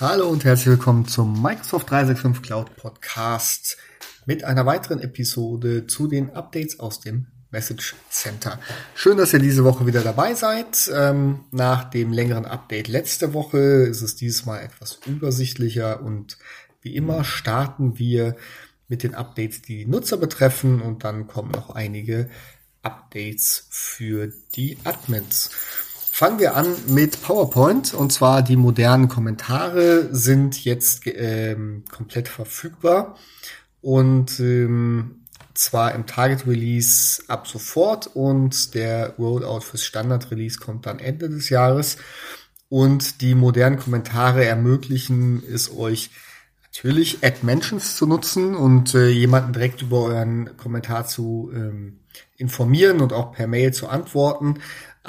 Hallo und herzlich willkommen zum Microsoft 365 Cloud Podcast mit einer weiteren Episode zu den Updates aus dem Message Center. Schön, dass ihr diese Woche wieder dabei seid. Ähm, nach dem längeren Update letzte Woche ist es dieses Mal etwas übersichtlicher und wie immer starten wir mit den Updates, die, die Nutzer betreffen und dann kommen noch einige Updates für die Admins. Fangen wir an mit PowerPoint. Und zwar die modernen Kommentare sind jetzt ähm, komplett verfügbar. Und ähm, zwar im Target Release ab sofort und der Rollout fürs Standard Release kommt dann Ende des Jahres. Und die modernen Kommentare ermöglichen es euch natürlich Add Mentions zu nutzen und äh, jemanden direkt über euren Kommentar zu ähm, informieren und auch per Mail zu antworten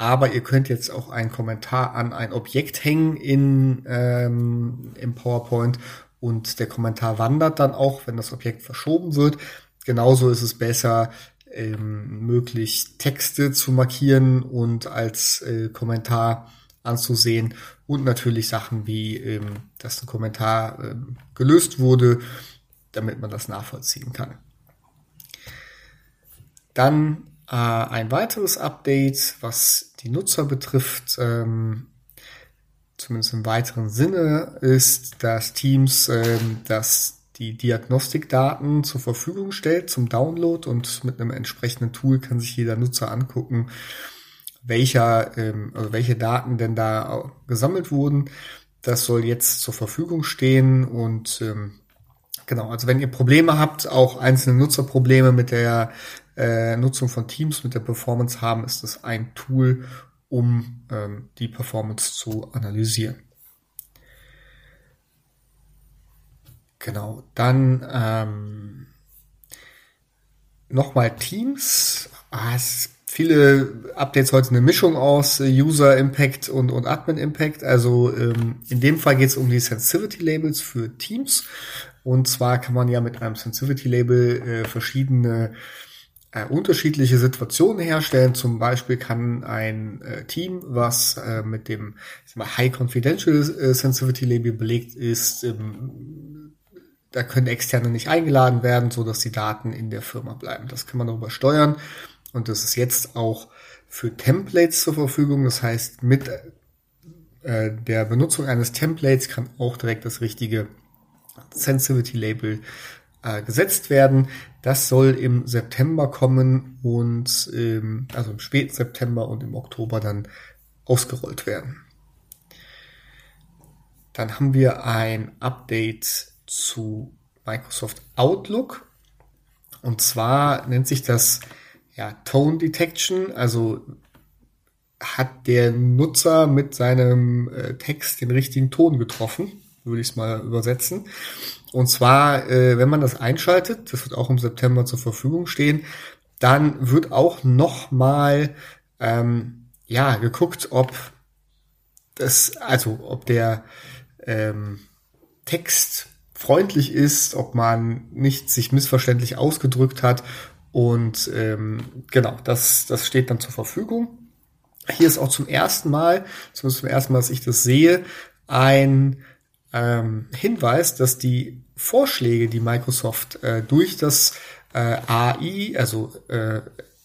aber ihr könnt jetzt auch einen Kommentar an ein Objekt hängen in, ähm, im PowerPoint und der Kommentar wandert dann auch, wenn das Objekt verschoben wird. Genauso ist es besser, ähm, möglich Texte zu markieren und als äh, Kommentar anzusehen und natürlich Sachen wie, ähm, dass ein Kommentar ähm, gelöst wurde, damit man das nachvollziehen kann. Dann äh, ein weiteres Update, was die Nutzer betrifft, ähm, zumindest im weiteren Sinne, ist, dass Teams ähm, das die Diagnostikdaten zur Verfügung stellt zum Download und mit einem entsprechenden Tool kann sich jeder Nutzer angucken, welcher, ähm, also welche Daten denn da gesammelt wurden. Das soll jetzt zur Verfügung stehen und ähm, genau, also wenn ihr Probleme habt, auch einzelne Nutzerprobleme mit der äh, Nutzung von Teams mit der Performance haben, ist das ein Tool, um ähm, die Performance zu analysieren. Genau, dann ähm, nochmal Teams. Ah, es viele Updates heute eine Mischung aus äh, User Impact und, und Admin Impact. Also ähm, in dem Fall geht es um die Sensitivity Labels für Teams. Und zwar kann man ja mit einem Sensitivity Label äh, verschiedene äh, unterschiedliche Situationen herstellen. Zum Beispiel kann ein äh, Team, was äh, mit dem mal, High Confidential äh, Sensitivity Label belegt ist, ähm, da können Externe nicht eingeladen werden, so dass die Daten in der Firma bleiben. Das kann man darüber steuern und das ist jetzt auch für Templates zur Verfügung. Das heißt, mit äh, der Benutzung eines Templates kann auch direkt das richtige Sensitivity Label äh, gesetzt werden. Das soll im September kommen und ähm, also im späten September und im Oktober dann ausgerollt werden. Dann haben wir ein Update zu Microsoft Outlook. Und zwar nennt sich das ja, Tone Detection. Also hat der Nutzer mit seinem äh, Text den richtigen Ton getroffen, würde ich es mal übersetzen. Und zwar, äh, wenn man das einschaltet, das wird auch im September zur Verfügung stehen, dann wird auch nochmal ähm, ja geguckt, ob das, also ob der ähm, Text freundlich ist, ob man nicht sich missverständlich ausgedrückt hat und ähm, genau, das, das steht dann zur Verfügung. Hier ist auch zum ersten Mal, zumindest zum ersten Mal, dass ich das sehe, ein ähm, Hinweis, dass die Vorschläge, die Microsoft äh, durch das äh, AI, also äh,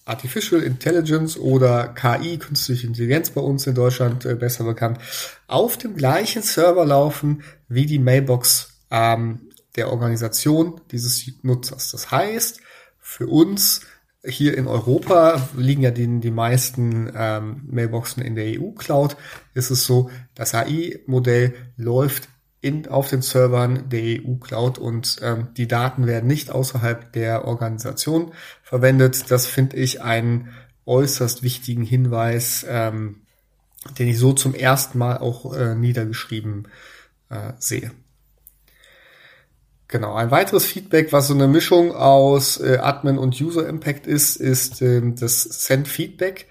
Artificial Intelligence oder KI, künstliche Intelligenz bei uns in Deutschland äh, besser bekannt, auf dem gleichen Server laufen wie die Mailbox ähm, der Organisation dieses Nutzers. Das heißt, für uns hier in Europa liegen ja die, die meisten ähm, Mailboxen in der EU-Cloud, ist es so, das AI-Modell läuft in, auf den Servern der EU-Cloud und ähm, die Daten werden nicht außerhalb der Organisation verwendet. Das finde ich einen äußerst wichtigen Hinweis, ähm, den ich so zum ersten Mal auch äh, niedergeschrieben äh, sehe. Genau, ein weiteres Feedback, was so eine Mischung aus äh, Admin und User Impact ist, ist ähm, das Send Feedback.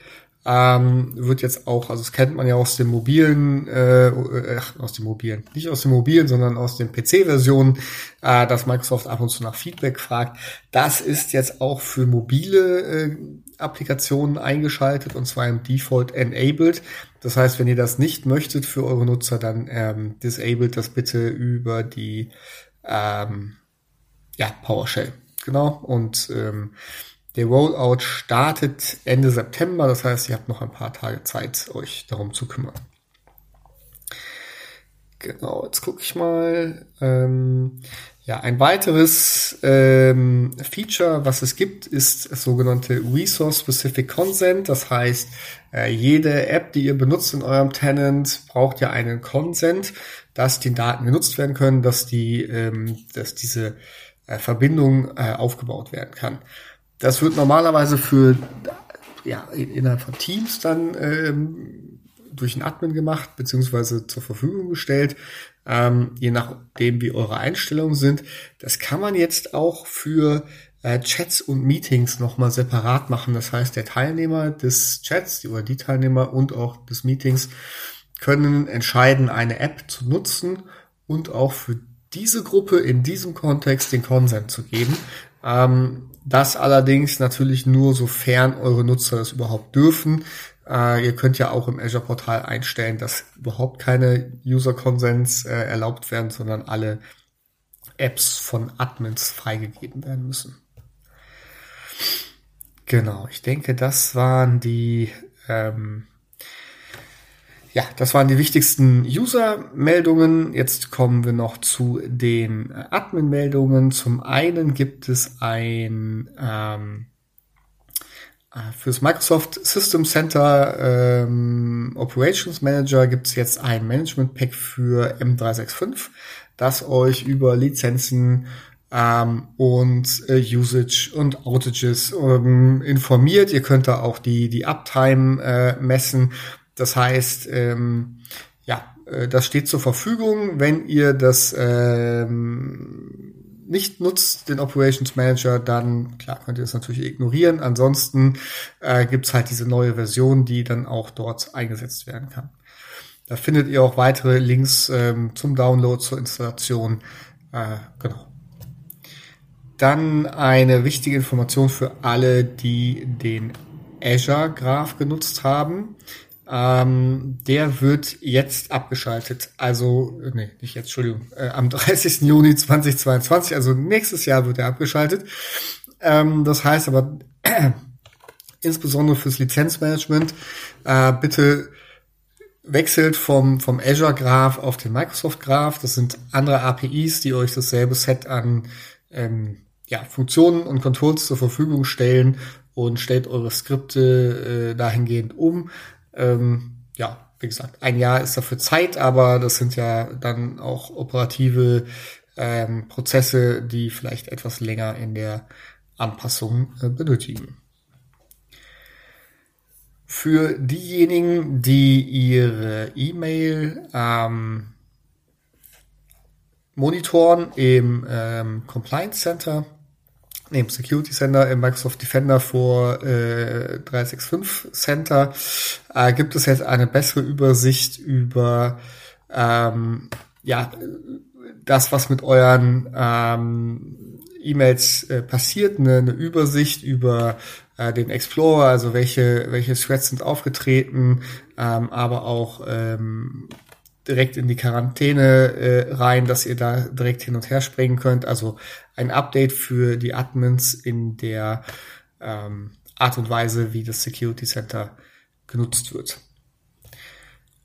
Ähm, wird jetzt auch, also das kennt man ja aus dem mobilen, äh, äh, aus dem mobilen, nicht aus dem mobilen, sondern aus den PC-Versionen, äh, dass Microsoft ab und zu nach Feedback fragt. Das ist jetzt auch für mobile äh, Applikationen eingeschaltet und zwar im Default enabled. Das heißt, wenn ihr das nicht möchtet für eure Nutzer, dann ähm, disabled das bitte über die ähm, ja, PowerShell. Genau. Und ähm, der Rollout startet Ende September, das heißt, ihr habt noch ein paar Tage Zeit, euch darum zu kümmern. Genau, jetzt gucke ich mal. Ähm, ja, ein weiteres ähm, Feature, was es gibt, ist das sogenannte Resource Specific Consent. Das heißt, äh, jede App, die ihr benutzt in eurem Tenant, braucht ja einen Consent, dass die Daten genutzt werden können, dass die, ähm, dass diese äh, Verbindung äh, aufgebaut werden kann. Das wird normalerweise für ja, innerhalb von Teams dann ähm, durch einen Admin gemacht, beziehungsweise zur Verfügung gestellt, ähm, je nachdem, wie eure Einstellungen sind. Das kann man jetzt auch für äh, Chats und Meetings nochmal separat machen. Das heißt, der Teilnehmer des Chats oder die Teilnehmer und auch des Meetings können entscheiden, eine App zu nutzen und auch für diese Gruppe in diesem Kontext den Consent zu geben. Ähm, das allerdings natürlich nur, sofern eure Nutzer das überhaupt dürfen. Äh, ihr könnt ja auch im Azure-Portal einstellen, dass überhaupt keine User-Consents äh, erlaubt werden, sondern alle Apps von Admins freigegeben werden müssen. Genau, ich denke, das waren die ähm, ja, das waren die wichtigsten User-Meldungen. Jetzt kommen wir noch zu den Admin-Meldungen. Zum einen gibt es ein ähm, äh, fürs Microsoft System Center ähm, Operations Manager gibt es jetzt ein Management Pack für M365, das euch über Lizenzen ähm, und äh, Usage und Outages ähm, informiert. Ihr könnt da auch die, die Uptime äh, messen das heißt, ähm, ja, äh, das steht zur Verfügung, wenn ihr das ähm, nicht nutzt, den Operations Manager, dann klar könnt ihr das natürlich ignorieren. Ansonsten äh, gibt's halt diese neue Version, die dann auch dort eingesetzt werden kann. Da findet ihr auch weitere Links ähm, zum Download, zur Installation. Äh, genau. Dann eine wichtige Information für alle, die den Azure Graph genutzt haben. Ähm, der wird jetzt abgeschaltet. Also, nee, nicht jetzt, Entschuldigung, äh, am 30. Juni 2022, also nächstes Jahr wird er abgeschaltet. Ähm, das heißt aber äh, insbesondere fürs Lizenzmanagement äh, bitte wechselt vom, vom Azure Graph auf den Microsoft Graph. Das sind andere APIs, die euch dasselbe Set an ähm, ja, Funktionen und Controls zur Verfügung stellen und stellt eure Skripte äh, dahingehend um. Ähm, ja, wie gesagt, ein Jahr ist dafür Zeit, aber das sind ja dann auch operative ähm, Prozesse, die vielleicht etwas länger in der Anpassung äh, benötigen. Für diejenigen, die ihre E-Mail ähm, monitoren im ähm, Compliance Center, neben Security Center im Microsoft Defender vor äh, 365 Center. Äh, gibt es jetzt eine bessere Übersicht über ähm, ja das, was mit euren ähm, E-Mails äh, passiert, eine, eine Übersicht über äh, den Explorer, also welche welche Threads sind aufgetreten, ähm, aber auch ähm, direkt in die Quarantäne äh, rein, dass ihr da direkt hin und her springen könnt. Also ein Update für die Admins in der ähm, Art und Weise, wie das Security Center genutzt wird.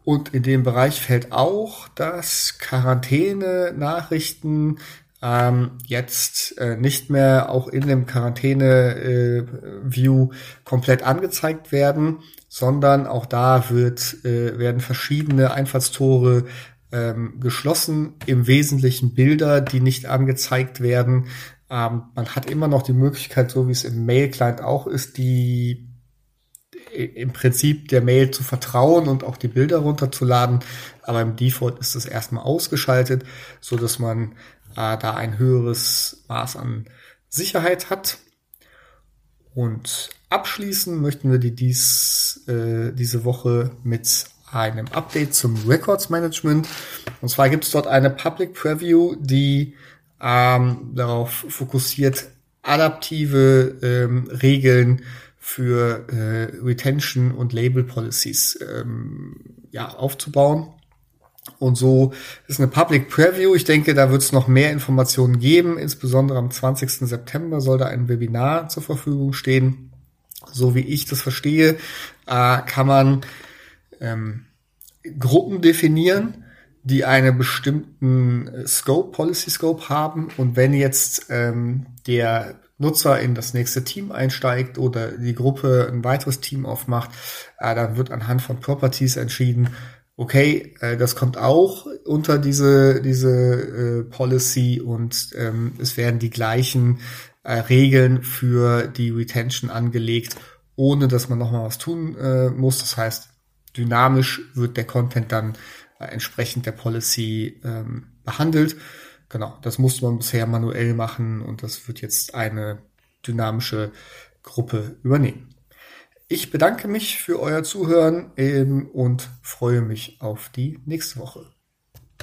Und in dem Bereich fällt auch, dass Quarantäne-Nachrichten ähm, jetzt äh, nicht mehr auch in dem Quarantäne-View äh, komplett angezeigt werden, sondern auch da wird, äh, werden verschiedene Einfallstore ähm, geschlossen, im Wesentlichen Bilder, die nicht angezeigt werden. Ähm, man hat immer noch die Möglichkeit, so wie es im Mail-Client auch ist, die im Prinzip der Mail zu vertrauen und auch die Bilder runterzuladen. Aber im Default ist es erstmal ausgeschaltet, so dass man äh, da ein höheres Maß an Sicherheit hat. Und abschließen möchten wir die dies, äh, diese Woche mit einem Update zum Records Management. Und zwar gibt es dort eine Public Preview, die ähm, darauf fokussiert, adaptive ähm, Regeln für äh, Retention und Label Policies ähm, ja, aufzubauen. Und so ist eine Public Preview. Ich denke, da wird es noch mehr Informationen geben. Insbesondere am 20. September soll da ein Webinar zur Verfügung stehen. So wie ich das verstehe, äh, kann man ähm, Gruppen definieren, die einen bestimmten Scope, Policy Scope haben. Und wenn jetzt ähm, der Nutzer in das nächste Team einsteigt oder die Gruppe ein weiteres Team aufmacht, äh, dann wird anhand von Properties entschieden, okay, äh, das kommt auch unter diese, diese äh, Policy und ähm, es werden die gleichen äh, Regeln für die Retention angelegt, ohne dass man nochmal was tun äh, muss. Das heißt, dynamisch wird der Content dann äh, entsprechend der Policy ähm, behandelt. Genau, das musste man bisher manuell machen und das wird jetzt eine dynamische Gruppe übernehmen. Ich bedanke mich für euer Zuhören ähm, und freue mich auf die nächste Woche.